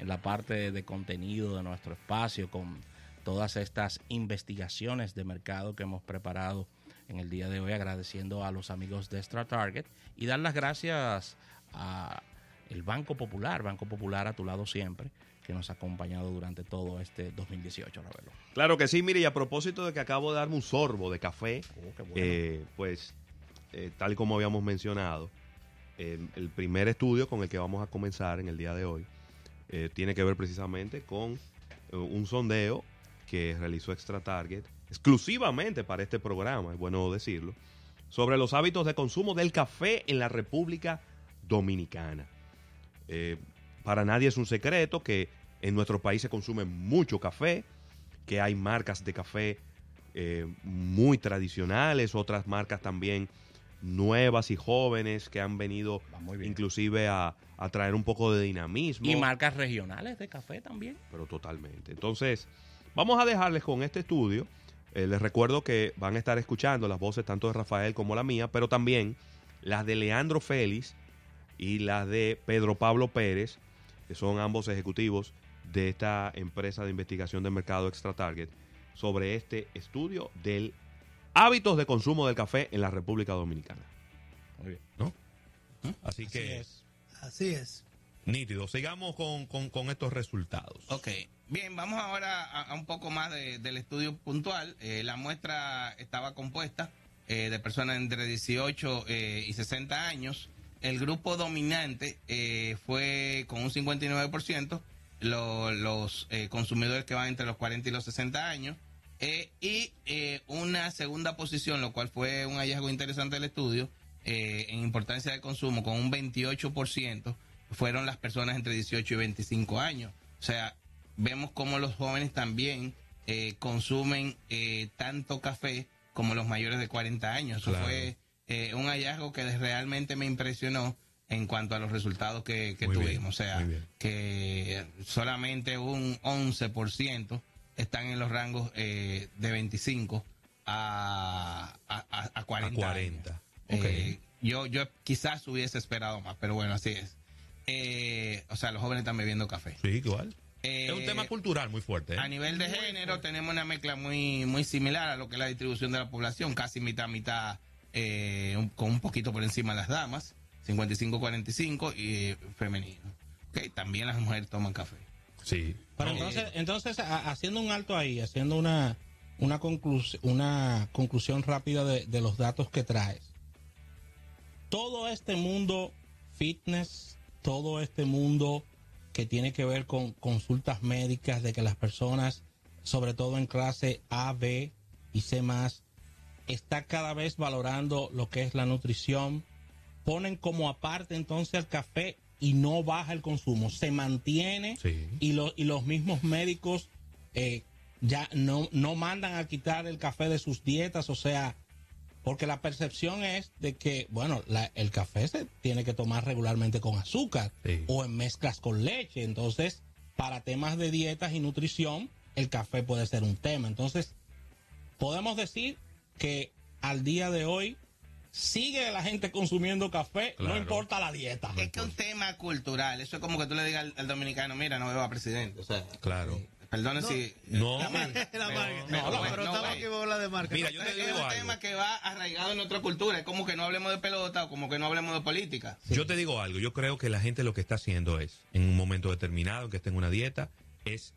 en la parte de contenido de nuestro espacio con todas estas investigaciones de mercado que hemos preparado en el día de hoy, agradeciendo a los amigos de Extra Target y dar las gracias a el Banco Popular, Banco Popular a tu lado siempre, que nos ha acompañado durante todo este 2018, Ravelo. Claro que sí, mire, y a propósito de que acabo de darme un sorbo de café, Oh, eh, pues eh, tal como habíamos mencionado, eh, el primer estudio con el que vamos a comenzar en el día de hoy eh, tiene que ver precisamente con eh, un sondeo que realizó Extra Target exclusivamente para este programa, es bueno decirlo, sobre los hábitos de consumo del café en la República Dominicana. Eh, para nadie es un secreto que en nuestro país se consume mucho café, que hay marcas de café muy tradicionales, otras marcas también nuevas y jóvenes que han venido inclusive a, a traer un poco de dinamismo. Y marcas regionales de café también. Pero totalmente. Entonces, vamos a dejarles con este estudio. Eh, les recuerdo que van a estar escuchando las voces tanto de Rafael como la mía, pero también las de Leandro Félix y las de Pedro Pablo Pérez, que son ambos ejecutivos de esta empresa de investigación de mercado Extra Target, sobre este estudio del hábitos de consumo del café en la República Dominicana. Muy bien. ¿No? Así que. Así es. Nítido. Sigamos con, con- con estos resultados. Ok. Bien, vamos ahora a, a un poco más de- del estudio puntual. Eh, la muestra estaba compuesta eh, de personas entre 18 eh, y 60 años. El grupo dominante eh, fue con un 59%, lo- los eh, consumidores que van entre los 40 y los 60 años. Eh, y eh, una segunda posición, lo cual fue un hallazgo interesante del estudio, eh, en importancia de consumo, con un 28%, fueron las personas entre 18 y 25 años. O sea, vemos como los jóvenes también eh, consumen eh, tanto café como los mayores de 40 años. Eso fue eh, un hallazgo que realmente me impresionó en cuanto a los resultados que, que bien, tuvimos. o sea, que solamente un 11% están en los rangos eh, de 25 a, a, a- a 40. A 40. años. Ok. Eh, yo, yo quizás hubiese esperado más, pero bueno, así es. Eh, o sea, los jóvenes están bebiendo café. Sí, igual. Eh, es un tema cultural muy fuerte. ¿eh? a nivel de género tenemos una mezcla muy muy similar a lo que es la distribución de la población, casi mitad mitad eh, un- con un poquito por encima las damas, 55-45 y eh, femenino. Ok, también las mujeres toman café. Sí. Pero entonces, entonces a- haciendo un alto ahí, haciendo una, una, conclus- una conclusión rápida de, de los datos que traes. Todo este mundo fitness, todo este mundo que tiene que ver con consultas médicas, de que las personas, sobre todo en clase A, B y C está cada vez valorando lo que es la nutrición, ponen como aparte entonces el café y no baja el consumo, se mantiene y, lo- y los mismos médicos eh, ya no, no mandan a quitar el café de sus dietas, o sea, porque la percepción es de que, bueno, la- el café se tiene que tomar regularmente con azúcar o en mezclas con leche, entonces, para temas de dietas y nutrición, el café puede ser un tema. Entonces, podemos decir que al día de hoy sigue la gente consumiendo café, no Claro. importa la dieta. Es que es un tema cultural. Eso es como que tú le digas al, al dominicano, mira, no veo a presidente. O sea, claro. Perdone si. No. La marca. La No, pero no, estamos aquí para hablar de marca. Mira, yo te es digo un algo. tema que va arraigado en nuestra cultura. Es como que no hablemos de pelota o como que no hablemos de política. Yo te digo algo, yo creo que la gente lo que está haciendo es, en un momento determinado, que esté en una dieta, es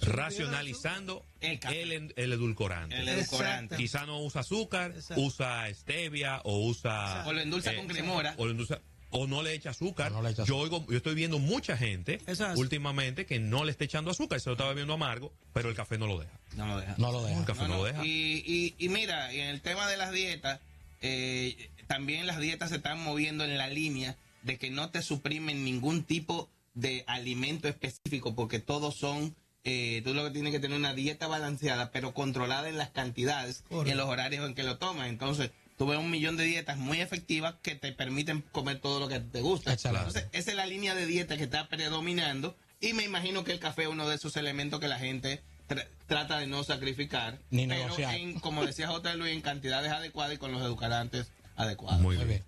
racionalizando el, el edulcorante. El edulcorante. Quizá no usa azúcar, usa stevia o usa... O lo endulza con cremora. O, lo endulza- o no le echa azúcar. yo, oigo, yo estoy viendo mucha gente Exacto. últimamente que no le está echando azúcar, se lo está bebiendo amargo, pero el café no lo deja. No lo deja. No lo deja. El café no, No, lo deja. Y, y, y mira, en el tema de las dietas, eh, también las dietas se están moviendo en la línea de que no te suprimen ningún tipo de alimento específico, porque todos son, eh, tú lo que tienes que tener una dieta balanceada, pero controlada en las cantidades y en los horarios en que lo tomas. Entonces, tú ves un millón de dietas muy efectivas que te permiten comer todo lo que te gusta. Excelente. Entonces, esa es la línea de dieta que está predominando y me imagino que el café es uno de esos elementos que la gente tra- trata de no sacrificar, Ni pero negociar. en, como decía J. Luis, en cantidades adecuadas y con los edulcorantes adecuados. Muy bien.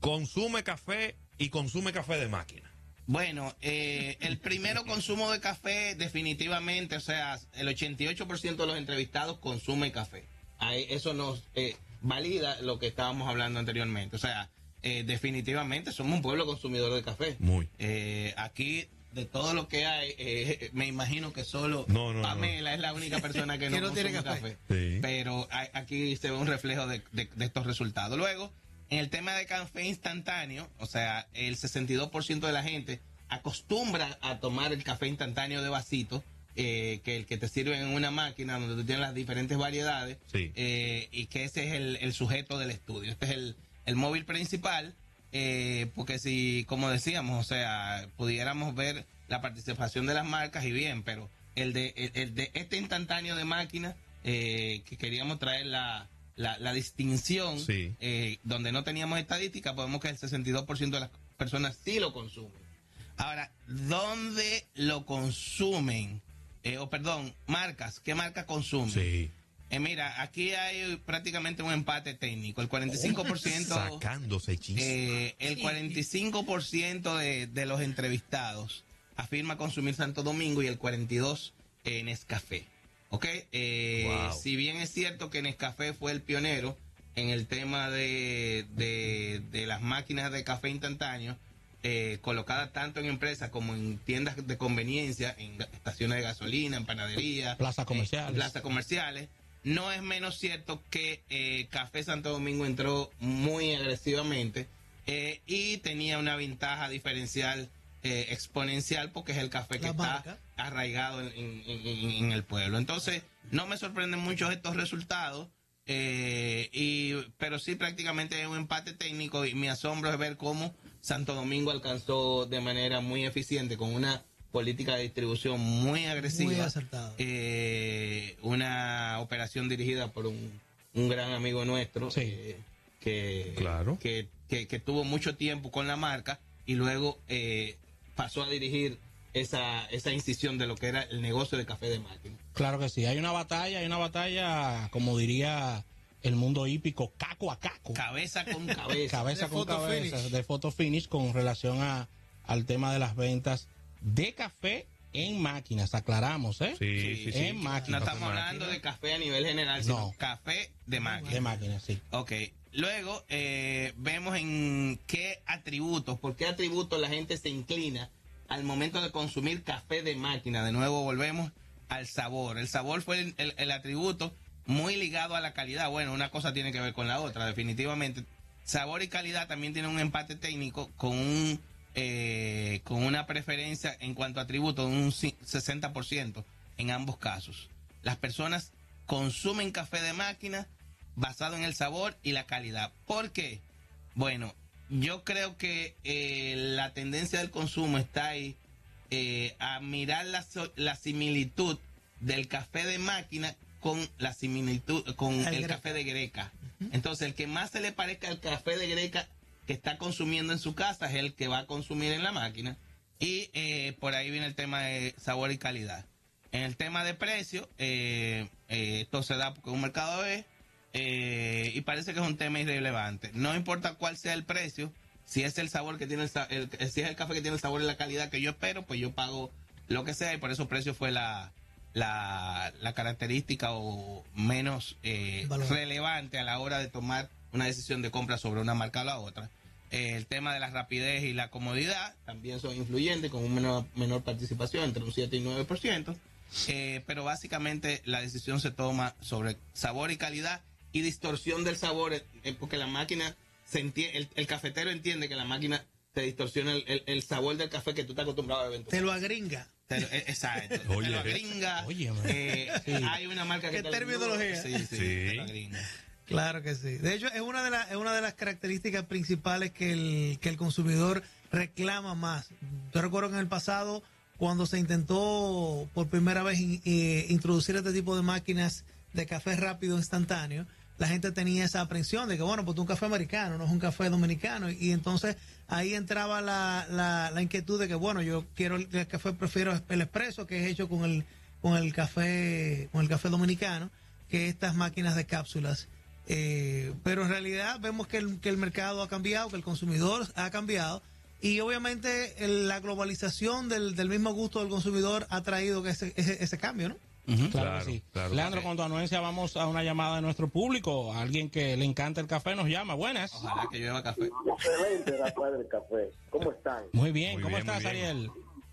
Consume café y consume café de máquina. Bueno, eh, el primero consumo de café definitivamente, o sea, el 88% de los entrevistados consume café. Ahí, eso nos eh, valida lo que estábamos hablando anteriormente. O sea, eh, definitivamente somos un pueblo consumidor de café. Muy. Eh, aquí, de todo lo que hay, eh, me imagino que solo No, no, Pamela es la única persona que no, tiene consume café. Sí. Pero hay- aquí se ve un reflejo de, de- de estos resultados. Luego, en el tema de café instantáneo, o sea, el 62% de la gente acostumbra a tomar el café instantáneo de vasito, eh, que el que te sirve en una máquina donde tú tienes las diferentes variedades, Sí. eh, y que ese es el, el sujeto del estudio. Este es el, el móvil principal, eh, porque si, como decíamos, o sea, pudiéramos ver la participación de las marcas y bien, pero el de, el, el de este instantáneo de máquina, eh, que queríamos traer la, la, la distinción, Sí. eh, donde no teníamos estadística, podemos que el 62% de las personas sí lo consumen. Ahora, ¿dónde lo consumen? Eh, o perdón, marcas, ¿qué marcas consumen? Sí. Eh, mira, aquí hay prácticamente un empate técnico. El 45%, Sacándose chispas. eh, el 45% de, de los entrevistados afirma consumir Santo Domingo y el 42% en Nescafé. ¿Ok? Eh, Wow. Si bien es cierto que Nescafé fue el pionero en el tema de, de, de las máquinas de café instantáneo, eh, colocadas tanto en empresas como en tiendas de conveniencia, en estaciones de gasolina, en panadería, Plazas eh, comerciales. plazas comerciales. No es menos cierto que eh, Café Santo Domingo entró muy agresivamente eh, y tenía una ventaja diferencial eh, exponencial porque es el café que La está marca. arraigado en, en- en- en el pueblo. Entonces, no me sorprenden mucho estos resultados, eh, y, pero sí prácticamente es un empate técnico y mi asombro es ver cómo Santo Domingo alcanzó de manera muy eficiente con una política de distribución muy agresiva Muy eh, una operación dirigida por un, un gran amigo nuestro Sí. eh, que, Claro. que, que- que tuvo mucho tiempo con la marca y luego eh, pasó a dirigir esa, esa incisión de lo que era el negocio de café de máquina. Claro que sí. Hay una batalla, hay una batalla, como diría el mundo hípico, caco a caco. Cabeza con cabeza. cabeza De con cabeza, finish. de photo finish con relación a, al tema de las ventas de café en máquinas. Aclaramos, ¿eh? Sí, sí, sí. en máquina. No estamos hablando de café a nivel general, sino No. café de máquina. De máquinas, sí. Ok, luego eh, vemos en qué atributos, por qué atributos la gente se inclina al momento de consumir café de máquina. De nuevo volvemos al sabor. El sabor fue el, atributo muy ligado a la calidad. Bueno, una cosa tiene que ver con la otra, definitivamente. Sabor y calidad también tienen un empate técnico con un eh, con una preferencia en cuanto a atributos de un ci- 60% en ambos casos. Las personas consumen café de máquina basado en el sabor y la calidad. ¿Por qué? Bueno, yo creo que eh, la tendencia del consumo está ahí eh, a mirar la, la similitud del café de máquina con la similitud con El café de Greca. Entonces, el que más se le parezca al café de Greca que está consumiendo en su casa es el que va a consumir en la máquina. Y eh, por ahí viene el tema de sabor y calidad. En el tema de precio, esto se da porque un mercado es, eh, y parece que es un tema irrelevante. No importa cuál sea el precio, si es el sabor que tiene el, el- si es el café que tiene el sabor y la calidad que yo espero, pues yo pago lo que sea y por eso precio fue la, la, la característica o menos eh, relevante a la hora de tomar una decisión de compra sobre una marca o la otra. Eh, el tema de la rapidez y la comodidad también son influyentes con una menor, menor participación entre un 7 y 9%. Eh, pero básicamente la decisión se toma sobre sabor y calidad y distorsión del sabor, eh, eh, porque la máquina, se entie- el, el cafetero entiende que la máquina te distorsiona el, el- el sabor del café que tú estás acostumbrado a beber. Te lo agringa. te lo- eh, exacto. Oye. te lo agringa. Oye, eh, Sí. Hay una marca que ¿Qué te lo- terminología? Sí, sí, Sí. te lo agringa. Claro que sí. De hecho, es una de, las es una de las características principales que el, que el consumidor reclama más. Yo recuerdo que en el pasado, cuando se intentó por primera vez in- eh, introducir este tipo de máquinas de café rápido instantáneo, la gente tenía esa aprensión de que, bueno, pues un café americano, no es un café dominicano. Y entonces ahí entraba la, la, la inquietud de que, bueno, yo quiero el, café, prefiero el expreso, que es hecho con el, con el café, con el café dominicano, que estas máquinas de cápsulas. Eh, pero en realidad vemos que el, que el mercado ha cambiado, que el consumidor ha cambiado Y obviamente la globalización del, del mismo gusto del consumidor ha traído ese, ese, ese cambio, ¿no? Claro, Claro, que sí. claro. Leandro, con tu anuencia vamos a una llamada de nuestro público. Alguien que le encanta el café nos llama. Buenas. Ojalá que llueva café. Excelente, Rafael del Café. ¿Cómo están? Muy bien, Muy ¿cómo bien, estás, muy bien. Ariel?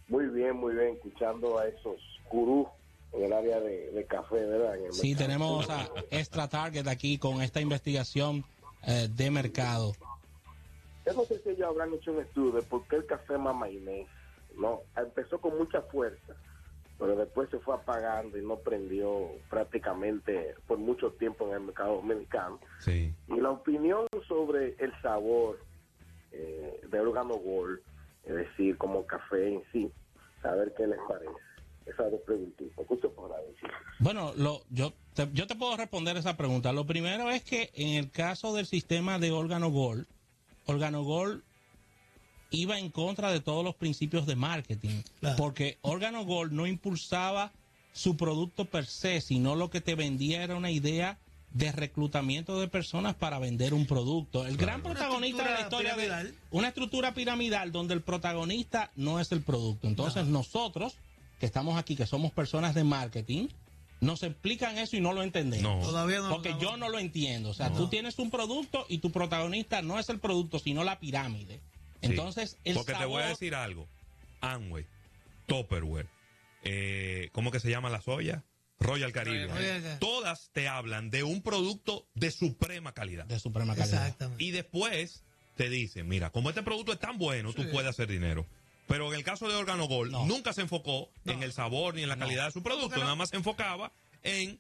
Muy bien, muy bien, escuchando a esos gurús en el área de, de café, ¿verdad? En el Sí, mercado. tenemos a Extra Target aquí con esta investigación eh, de mercado. Yo no sé si ellos habrán hecho un estudio de por qué el café Mama Inés, ¿no? Empezó con mucha fuerza, pero después se fue apagando y no prendió prácticamente por mucho tiempo en el mercado dominicano. Sí. Y la opinión sobre el sabor eh, de órgano Gold, es decir, como café en sí, saber qué les parece. Esas dos preguntitas. ¿Qué usted podrá decir? Bueno, lo, yo, te, yo te puedo responder esa pregunta. Lo primero es que en el caso del sistema de órgano Gold, órgano Gold iba en contra de todos los principios de marketing, Claro. porque órgano Gold no impulsaba su producto per se, sino lo que te vendía era una idea de reclutamiento de personas para vender un producto. El gran protagonista de la historia de piramidal. una estructura piramidal donde el protagonista no es el producto. Entonces nosotros que estamos aquí, que somos personas de marketing, nos explican eso y no lo entendemos. No. Todavía no. Porque no- yo no lo entiendo. O sea, tú tienes un producto y tu protagonista no es el producto, sino la pirámide. Sí. Entonces, el Porque te voy a decir algo. Amway, Tupperware, eh, ¿cómo que se llama la soya? Royal Caribbean. Todas te hablan de un producto de suprema calidad. de suprema calidad. Exactamente. Y después te dicen, mira, como este producto es tan bueno, tú puedes hacer dinero. Pero en el caso de Organo Gold, No. nunca se enfocó en el sabor ni en la calidad de su producto, nada más se enfocaba en,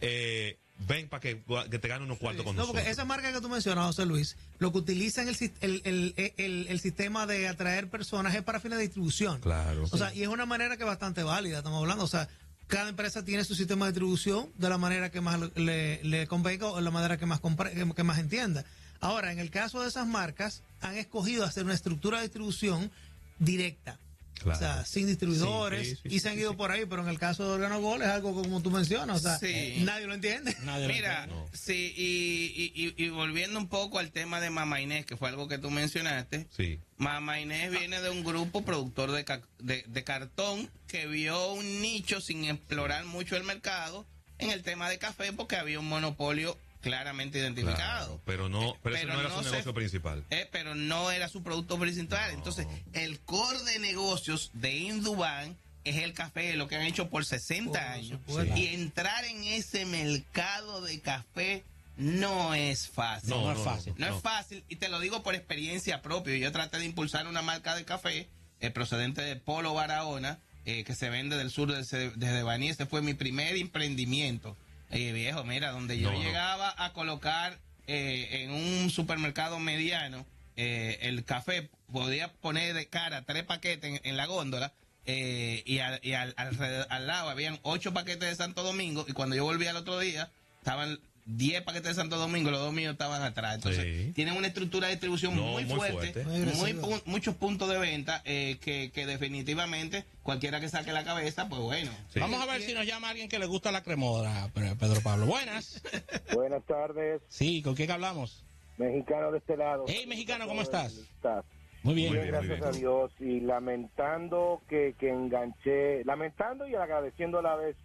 eh, ven para que, que te gane unos cuartos con No, nosotros. porque esa marca que tú mencionas, José Luis, lo que utilizan el, el, el, el, el sistema de atraer personas es para fines de distribución. Claro. O sea, y es una manera que es bastante válida, estamos hablando. O sea, cada empresa tiene su sistema de distribución de la manera que más le, le convenga o de la manera que más, compre- que, que más entienda. Ahora, en el caso de esas marcas, han escogido hacer una estructura de distribución directa. Claro. O sea, sin distribuidores Sí, sí, sí, y se han ido sí. por ahí, pero en el caso de Organo Gol es algo como tú mencionas, o sea, Sí. nadie lo entiende. Nadie lo Mira, entiende. sí, y, y- y- y volviendo un poco al tema de Mama Inés, que fue algo que tú mencionaste, Sí. Mama Inés viene de un grupo productor de, ca- de, de cartón que vio un nicho sin explorar mucho el mercado en el tema de café porque había un monopolio claramente identificado. Claro, pero no, pero, ese Pero no era no su se- negocio principal. Eh, pero no era su producto principal. Entonces, el core de negocios de Induban es el café, lo que han hecho por 60 Por años. supuesto. Y entrar en ese mercado de café no es fácil. No, No, no es fácil. No es fácil, y te lo digo por experiencia propia. Yo traté de impulsar una marca de café eh, procedente de Polo Barahona, eh, que se vende del sur desde, desde Baní. Ese fue mi primer emprendimiento. Eh, viejo, mira, donde yo No, no. llegaba a colocar eh, en un supermercado mediano eh, el café, podía poner de cara tres paquetes en, en la góndola. eh, y al, y al, alrededor- al lado habían ocho paquetes de Santo Domingo y cuando yo volví al otro día estaban 10 paquetes de Santo Domingo, los dos míos estaban atrás. Entonces, Sí. tienen una estructura de distribución No, muy, muy fuerte, fuerte. Muy pu- muchos puntos de venta eh, que, que definitivamente cualquiera que saque la cabeza, pues bueno. Sí. Vamos a ver si nos llama alguien que le gusta la cremoda, Pe- Pedro Pablo. Buenas. Buenas tardes, Sí, ¿con quién hablamos? mexicano de este lado. Hey, mexicano, ¿cómo estás? ¿Estás? Muy bien. Muy Bien, bien, muy gracias bien. a Dios y lamentando que, que enganché, lamentando y agradeciendo a la vez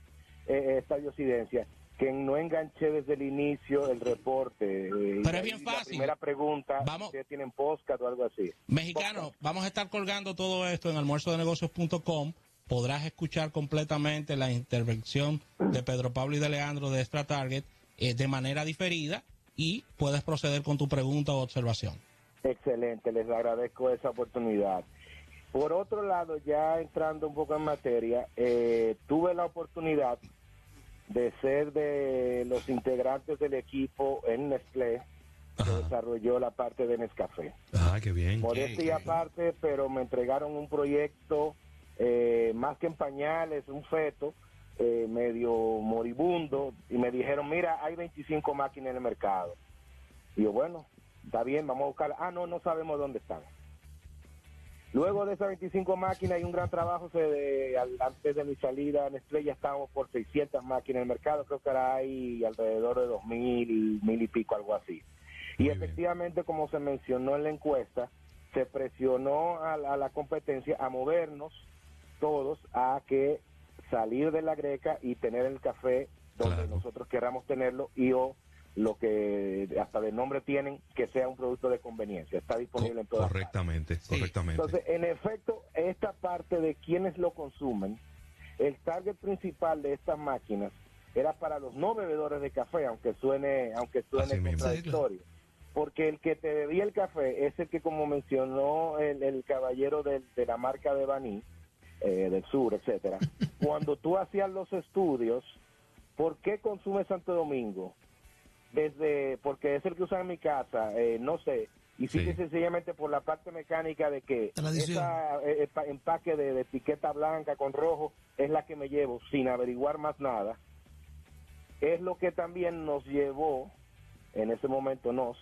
eh, esta diosidencia, que no enganché desde el inicio el reporte. eh, Pero es bien ahí La fácil. primera pregunta, Vamos. ¿ustedes tienen podcast o algo así? Mexicano, vamos a estar colgando todo esto en almuerzodenegocios.com. Podrás escuchar completamente la intervención de Pedro Pablo y de Leandro de Extra Target eh, de manera diferida y puedes proceder con tu pregunta o observación. Excelente, les agradezco esa oportunidad. Por otro lado, ya entrando un poco en materia, eh, tuve la oportunidad de ser de los integrantes del equipo en Nestlé que desarrolló la parte de Nescafé. Ah, qué bien. Modestia aparte, pero me entregaron un proyecto eh, más que en pañales, un feto eh, medio moribundo, y me dijeron, mira, hay 25 máquinas en el mercado. Y yo, bueno, está bien, vamos a buscar. Ah, no, no sabemos dónde están. Luego de esas 25 máquinas y un gran trabajo, se de- al- antes de mi salida a Nestlé ya estábamos por 600 máquinas en el mercado, creo que ahora hay alrededor de 2.000, mil y pico, algo así. Y bien. efectivamente, como se mencionó en la encuesta, se presionó a, la- a la competencia a movernos todos a que salir de la greca y tener el café donde Claro. nosotros queramos tenerlo y o lo que hasta de nombre tienen que sea un producto de conveniencia. Está disponible en todas partes. correctamente, Sí. correctamente. Entonces, en efecto, esta parte de quienes lo consumen, el target principal de estas máquinas era para los no bebedores de café, aunque suene, aunque suene Así mismo. contradictorio. Porque el que te bebía el café es el que, como mencionó el, el caballero de, la marca de Baní, eh, del sur, etcétera, cuando tú hacías los estudios, ¿por qué consume Santo Domingo? Desde, porque es el que usa en mi casa, eh, no sé, y Sí. y sencillamente por la parte mecánica de que esa eh, empaque de, de etiqueta blanca con rojo es la que me llevo sin averiguar más nada, es lo que también nos llevó, en ese momento nos,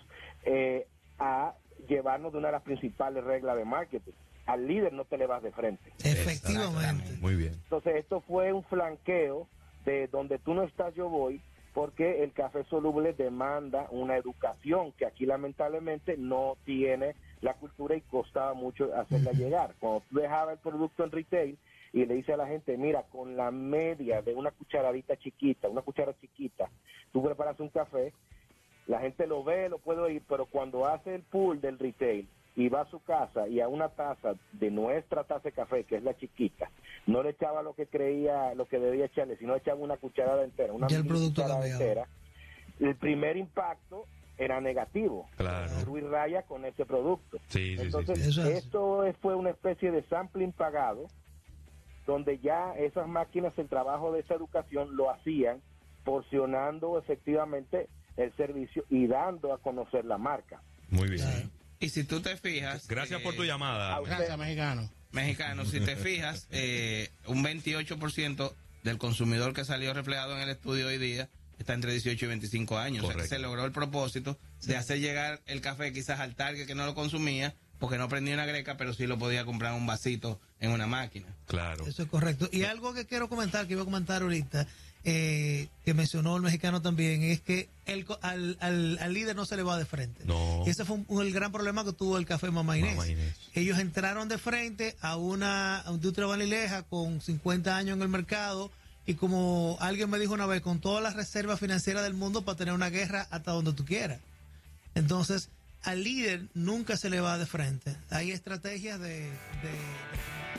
eh, a llevarnos de una de las principales reglas de marketing. Al líder no te le vas de frente. Efectivamente. Muy bien. Entonces esto fue un flanqueo de donde tú no estás, yo voy, porque el café soluble demanda una educación que aquí lamentablemente no tiene la cultura y costaba mucho hacerla llegar. Cuando tú dejabas el producto en retail y le dices a la gente, mira, con la media de una cucharadita chiquita, una cuchara chiquita, tú preparas un café, la gente lo ve, lo puede oír, pero cuando hace el pool del retail y va a su casa y a una taza de nuestra taza de café, que es la chiquita, no le echaba lo que creía, lo que debía echarle, sino echaba una cucharada entera, una el cucharada entera. El primer impacto era negativo. Claro. Ruiz Raya con ese producto. Sí, sí, sí, Entonces, sí. Es. esto es- fue una especie de sampling pagado, donde ya esas máquinas, el trabajo de esa educación lo hacían porcionando efectivamente el servicio y dando a conocer la marca. Muy bien. Y si tú te fijas... Gracias por eh, tu llamada. Gracias, mexicano. Mexicano, si te fijas, eh, un 28% del consumidor que salió reflejado en el estudio hoy día está entre 18 y 25 años. O sea que se logró el propósito de hacer llegar el café quizás al target que no lo consumía porque no prendía una greca, pero sí lo podía comprar en un vasito en una máquina. Claro. Eso es correcto. Y algo que quiero comentar, que iba a comentar ahorita, eh, que mencionó el mexicano también, es que el, al, al, al líder no se le va de frente. No. Y ese fue un- un- el gran problema que tuvo el café Mamá Inés. Mamá Inés. Ellos entraron de frente a una a industria vanileja con 50 años en el mercado y como alguien me dijo una vez, con todas las reservas financieras del mundo para tener una guerra hasta donde tú quieras. Entonces, al líder nunca se le va de frente. Hay estrategias de- de- de